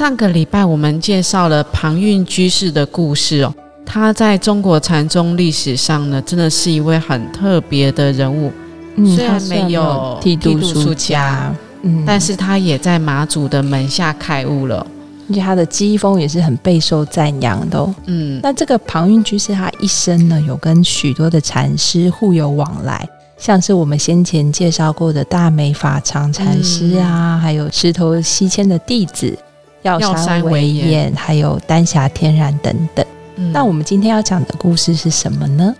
上个礼拜我们介绍了庞蕴居士的故事哦，他在中国禅宗历史上呢，真的是一位很特别的人物。嗯虽然没有剃度出家，嗯，但是他也在马祖的门下开悟了，而且他的机锋也是很备受赞扬的。嗯，那这个庞蕴居士他一生呢，有跟许多的禅师互有往来，像是我们先前介绍过的大美法常禅师啊，还有石头西迁的弟子。药山为眼，还有丹霞天然等等。那我们今天要讲的故事是什么呢？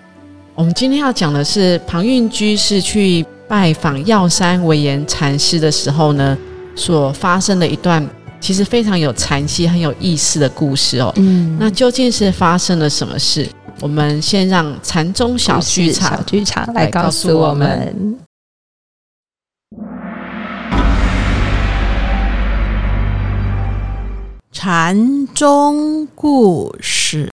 我们今天要讲的是庞蕴居士去拜访药山为言禅师的时候呢，所发生的一段其实非常有禅机、很有意思的故事哦。嗯，那究竟是发生了什么事？我们先让禅宗小剧场小剧场来告诉我们。禅宗故事：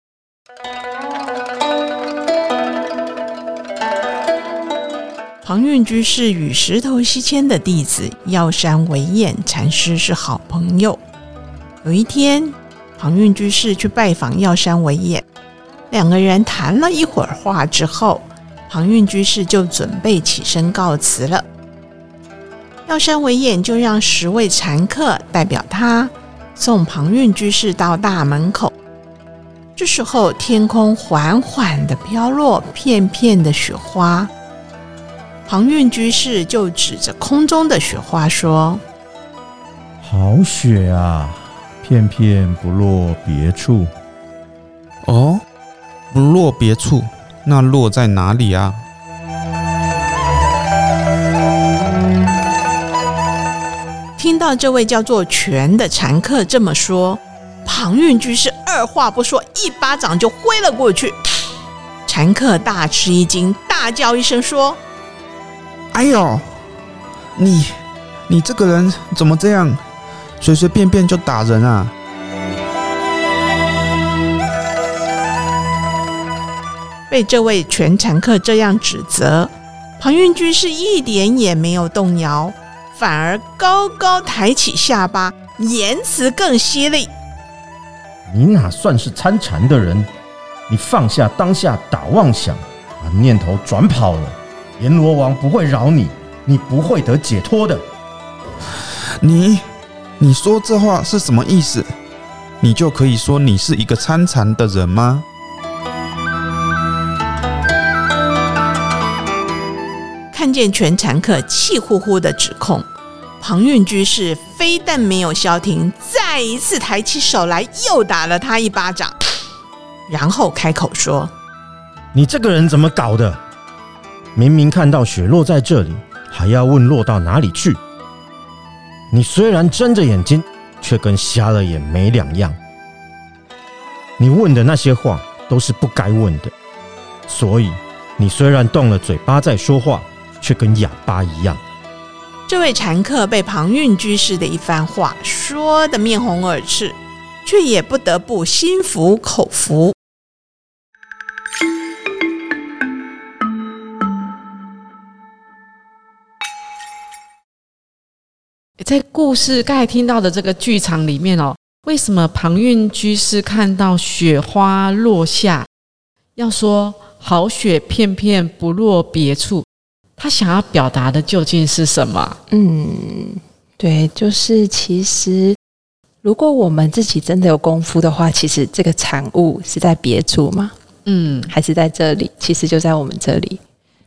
庞蕴居士与石头西迁的弟子药山惟彦禅师是好朋友。有一天，庞蕴居士去拜访药山惟彦，两个人谈了一会儿话之后，庞蕴居士就准备起身告辞了。药山惟彦就让十位禅客代表他。送庞蕴居士到大门口，这时候天空缓缓的飘落片片的雪花，庞蕴居士就指着空中的雪花说：“好雪啊，片片不落别处。”哦，不落别处，那落在哪里啊？到这位叫做全的禅客这么说，庞蕴居士二话不说，一巴掌就挥了过去。禅客大吃一惊，大叫一声说：“哎呦，你你这个人怎么这样，随随便便就打人啊？”被这位全禅客这样指责，庞蕴居士一点也没有动摇。反而高高抬起下巴，言辞更犀利。你哪算是参禅的人？你放下当下打妄想，把念头转跑了，阎罗王不会饶你，你不会得解脱的。你，你说这话是什么意思？你就可以说你是一个参禅的人吗？看见全禅客气呼呼的指控，庞蕴居士非但没有消停，再一次抬起手来，又打了他一巴掌，然后开口说：“你这个人怎么搞的？明明看到雪落在这里，还要问落到哪里去？你虽然睁着眼睛，却跟瞎了眼没两样。你问的那些话都是不该问的，所以你虽然动了嘴巴在说话。”却跟哑巴一样。这位禅客被庞蕴居士的一番话说得面红耳赤，却也不得不心服口服。在故事刚才听到的这个剧场里面哦，为什么庞蕴居士看到雪花落下，要说好雪片片不落别处？他想要表达的究竟是什么？嗯，对，就是其实，如果我们自己真的有功夫的话，其实这个产物是在别处吗？嗯，还是在这里？其实就在我们这里。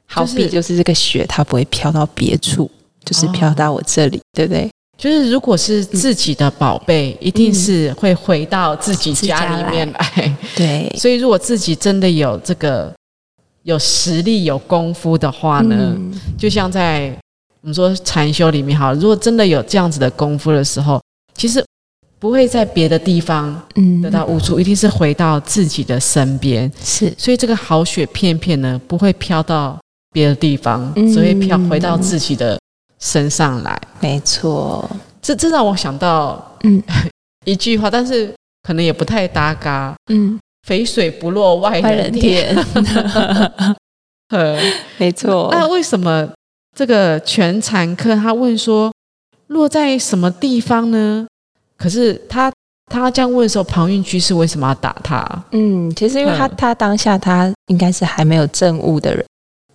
好比就是这个雪，它不会飘到别处，就是飘到我这里，对不对？就是如果是自己的宝贝，一定是会回到自己家里面来。对，所以如果自己真的有这个。有实力、有功夫的话呢，就像在我们说禅修里面，哈，如果真的有这样子的功夫的时候，其实不会在别的地方嗯。得到误触，一定是回到自己的身边。是。所以这个好雪片片呢，不会飘到别的地方，嗯。只会飘回到自己的身上来。没错，这这让我想到嗯。一句话，但是可能也不太搭嘎。嗯，肥水不落外外人人田。田，呃没错，那为什么这个全残客他问说落在什么地方呢？可是他他这样问的时候，庞韵居士为什么要打他？嗯，其实因为他嗯他当下他应该是还没有证悟的人，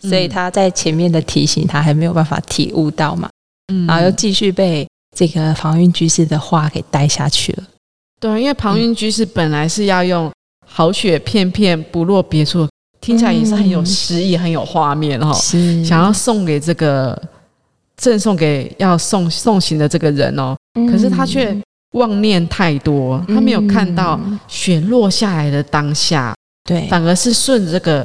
所以嗯他在前面的提醒他还没有办法体悟到嘛，嗯然后又继续被这个防运居士的话给带下去了。对啊，因为庞韵居士本来是要用“好雪片片不落别处”，听起来也是很有诗意、很有画面哈、是。想要送给这个赠送给要送送行的这个人哦，可是他却妄念太多，他没有看到嗯雪落下来的当下，对。反而是顺着这个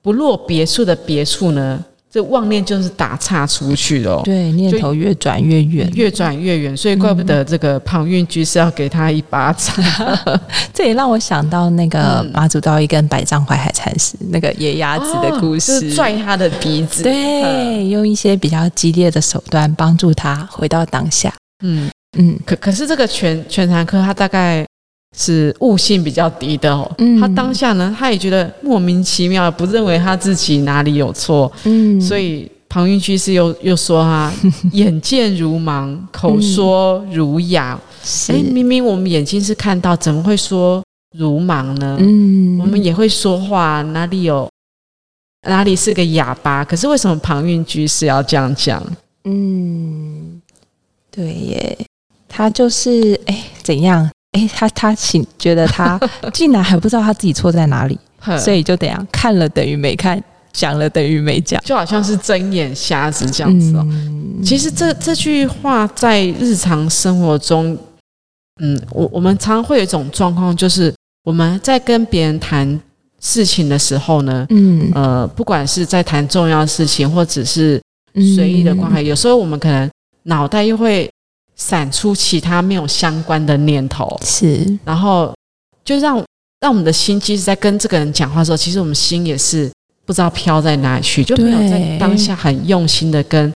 不落别处的别处呢，这妄念就是打岔出去了哦、对，念头越转越远，越转越远，所以怪不得这个庞运居士要给他一巴掌。这也让我想到那个嗯。马祖道一跟百丈怀海禅师那个野鸭子的故哦就事，是拽他的鼻子。对，用一些比较激烈的手段帮助他回到当下。嗯，嗯。可可是这个全全残科他大概是悟性比较低的哦，嗯他当下呢，他也觉得莫名其妙，不认为他自己哪里有错，嗯所以庞韵居士又又说他 眼见如盲，口说如哑。是哎、明明我们眼睛是看到，怎么会说如盲呢？嗯我们也会说话，哪里有哪里是个哑巴？可是为什么庞韵居士要这样讲？嗯，对耶，他就是哎怎样？哎，他他醒觉得他 竟然还不知道他自己错在哪里，所以以就怎样看了等于没看，讲了等于没讲，就好像是睁眼瞎子这样子哦。嗯。其实这这句话在日常生活中，嗯，我我们常常会有一种状况，就是我们在跟别人谈事情的时候呢，嗯。呃，不管是在谈重要事情，或者是嗯随意的关怀，有时候我们可能脑袋又会闪出其他没有相关的念头，是然后就让让我们的心，其实在跟这个人讲话的时候，其实我们心也是不知道飘在哪里去，就没有在对当下很用心的跟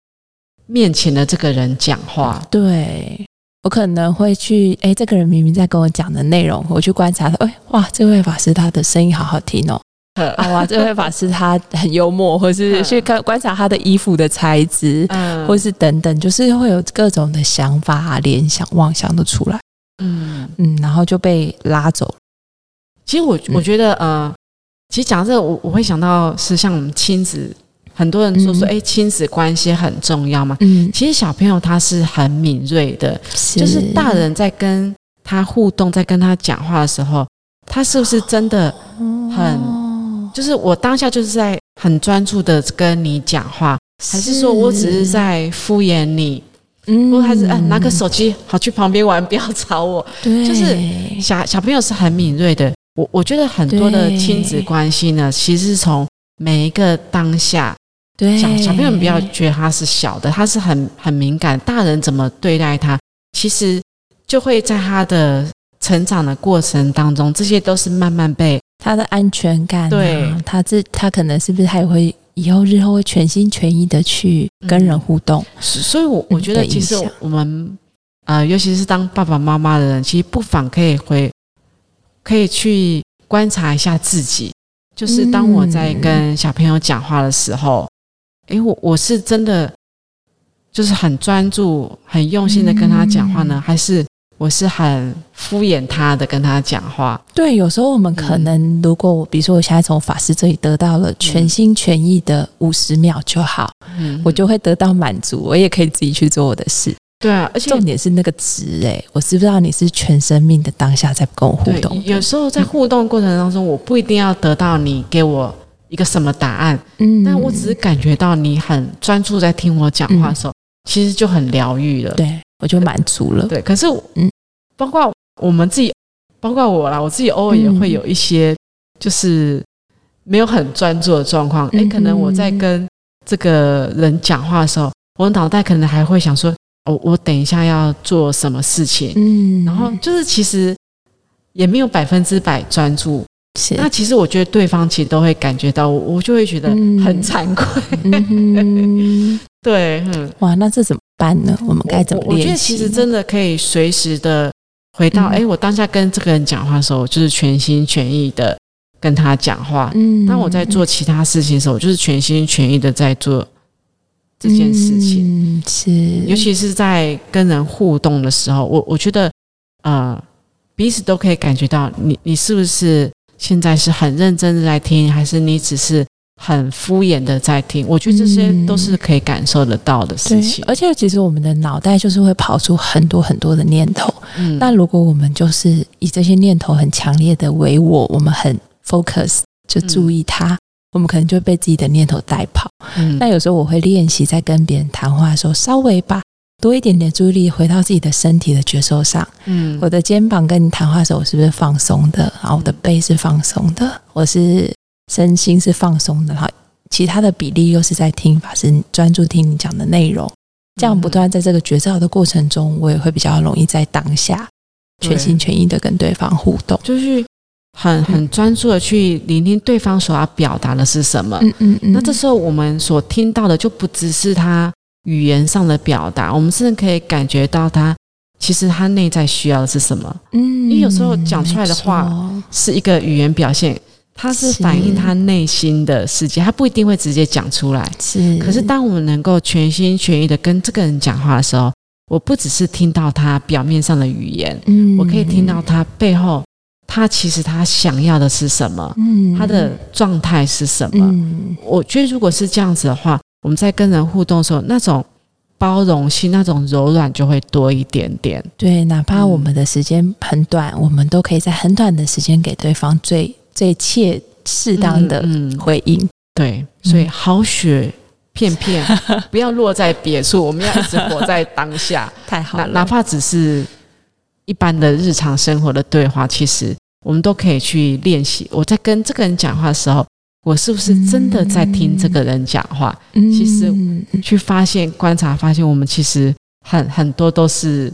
面前的这个人讲话。对。我可能会去，哎，这个人明明在跟我讲的内容，我去观察他，哎，哇，这位法师他的声音好好听哦，啊哇，这位法师他很幽默，或是去看观察他的衣服的材质，嗯或是等等，就是会有各种的想法、啊、联想、妄想都出来，嗯，嗯，然后就被拉走了。其实我嗯。我觉得，呃，其实讲这个，我我会想到是像我们亲子，很多人说说，嗯。哎、亲子关系很重要嘛。嗯，其实小朋友他是很敏锐的，就是大人在跟他互动，在跟他讲话的时候，他是不是真的很就是我当下就是在很专注的跟你讲话，还是说我只是在敷衍你，嗯。或还是嗯、拿个手机好去旁边玩，不要吵我。对，就是小小朋友是很敏锐的，我我觉得很多的亲子关系呢，其实是从每一个当下，对。小小朋友不要觉得他是小的，他是很很敏感，大人怎么对待他，其实就会在他的成长的过程当中，这些都是慢慢被他的安全感、啊，对。他自他可能是不是他也会以后日后会全心全意的去跟人互动，所所以我，我觉得其实我们呃，尤其是当爸爸妈妈的人，其实不妨可以回，可以去观察一下自己。就是当我在嗯跟小朋友讲话的时候，诶，我我是真的就是很专注、很用心的跟他讲话呢，嗯。还是我是很敷衍他的跟他讲话？对，有时候我们可能，如果我比如说我现在从法师这里得到了全心全意的五十秒就好，嗯我就会得到满足，我也可以自己去做我的事。对啊，而且重点是那个值哎、我知不知道你是全生命的当下在跟我互动？有时候在互动过程当中，我不一定要得到你给我一个什么答案。嗯但我只是感觉到你很专注在听我讲话的时候，其实就很疗愈了。对我就满足了。对，可是嗯嗯，包括我们自己，包括我啦，我自己偶尔也会有一些就是没有很专注的状况。哎，嗯可能我在跟这个人讲话的时候，我脑袋可能还会想说，我我等一下要做什么事情，嗯，然后就是其实也没有百分之百专注，是。那其实我觉得对方其实都会感觉到，我就会觉得很惭愧，对，嗯，哇，那这怎么办呢？我们该怎么练习？我觉得其实真的可以随时的回到，哎，我当下跟这个人讲话的时候，就是全心全意的跟他讲话，嗯，当我在做其他事情的时候，我就是全心全意的在做。这件事情是，尤其是在跟人互动的时候，我我觉得，呃，彼此都可以感觉到你你是不是现在是很认真的在听，还是你只是很敷衍的在听？我觉得这些都是可以感受得到的事情。而且，其实我们的脑袋就是会跑出很多很多的念头。嗯，那如果我们就是以这些念头很强烈的为我，我们很 focus 就注意它。我们可能就会被自己的念头带跑。嗯，那有时候我会练习在跟别人谈话的时候，稍微把多一点点注意力回到自己的身体的觉受上。嗯，我的肩膀跟你谈话的时候，我是不是放松的？然后我的背是放松的，我是身心是放松的。哈其他的比例又是在听法，师专注听你讲的内容。这样不断在这个觉照的过程中，我也会比较容易在当下全心全意的跟对方互动。就是。很很专注的去聆听对方所要表达的是什么，嗯嗯嗯。那这时候我们所听到的就不只是他语言上的表达，我们甚至可以感觉到他其实他内在需要的是什么。嗯，因为有时候讲出来的话是一个语言表现，它是反映他内心的世界，他不一定会直接讲出来。是，可是当我们能够全心全意的跟这个人讲话的时候，我不只是听到他表面上的语言，嗯，我可以听到他背后。他其实他想要的是什么？嗯，他的状态是什么？嗯，我觉得如果是这样子的话，我们在跟人互动的时候，那种包容性、那种柔软就会多一点点。对，哪怕我们的时间很短，我们都可以在很短的时间给对方最最切适当的回应。对，所以好雪片片 不要落在别处，我们要一直活在当下。太好了，哪怕只是。一般的日常生活的对话，其实我们都可以去练习。我在跟这个人讲话的时候，我是不是真的在听这个人讲话？其实去发现、观察，发现我们其实很很多都是，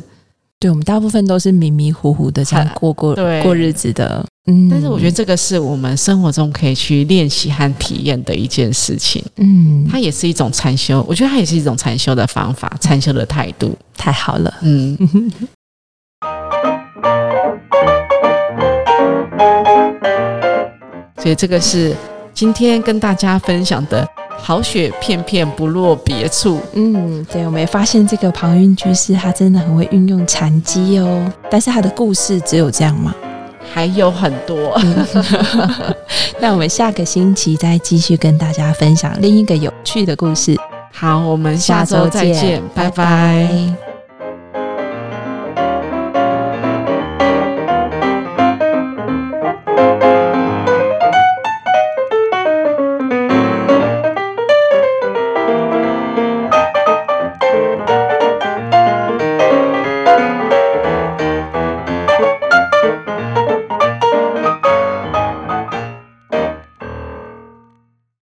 对我们大部分都是迷迷糊糊的这样过过 过日子的。嗯，但是我觉得这个是我们生活中可以去练习和体验的一件事情。嗯，它也是一种禅修，我觉得它也是一种禅修的方法，禅修的态度。太好了，嗯。所以这个是今天跟大家分享的“好雪片片不落别处”。嗯，对，我们也发现这个庞韵居士他真的很会运用禅机哦。但是他的故事只有这样吗？还有很多。那我们下个星期再继续跟大家分享另一个有趣的故事。好，我们下周再见，拜拜。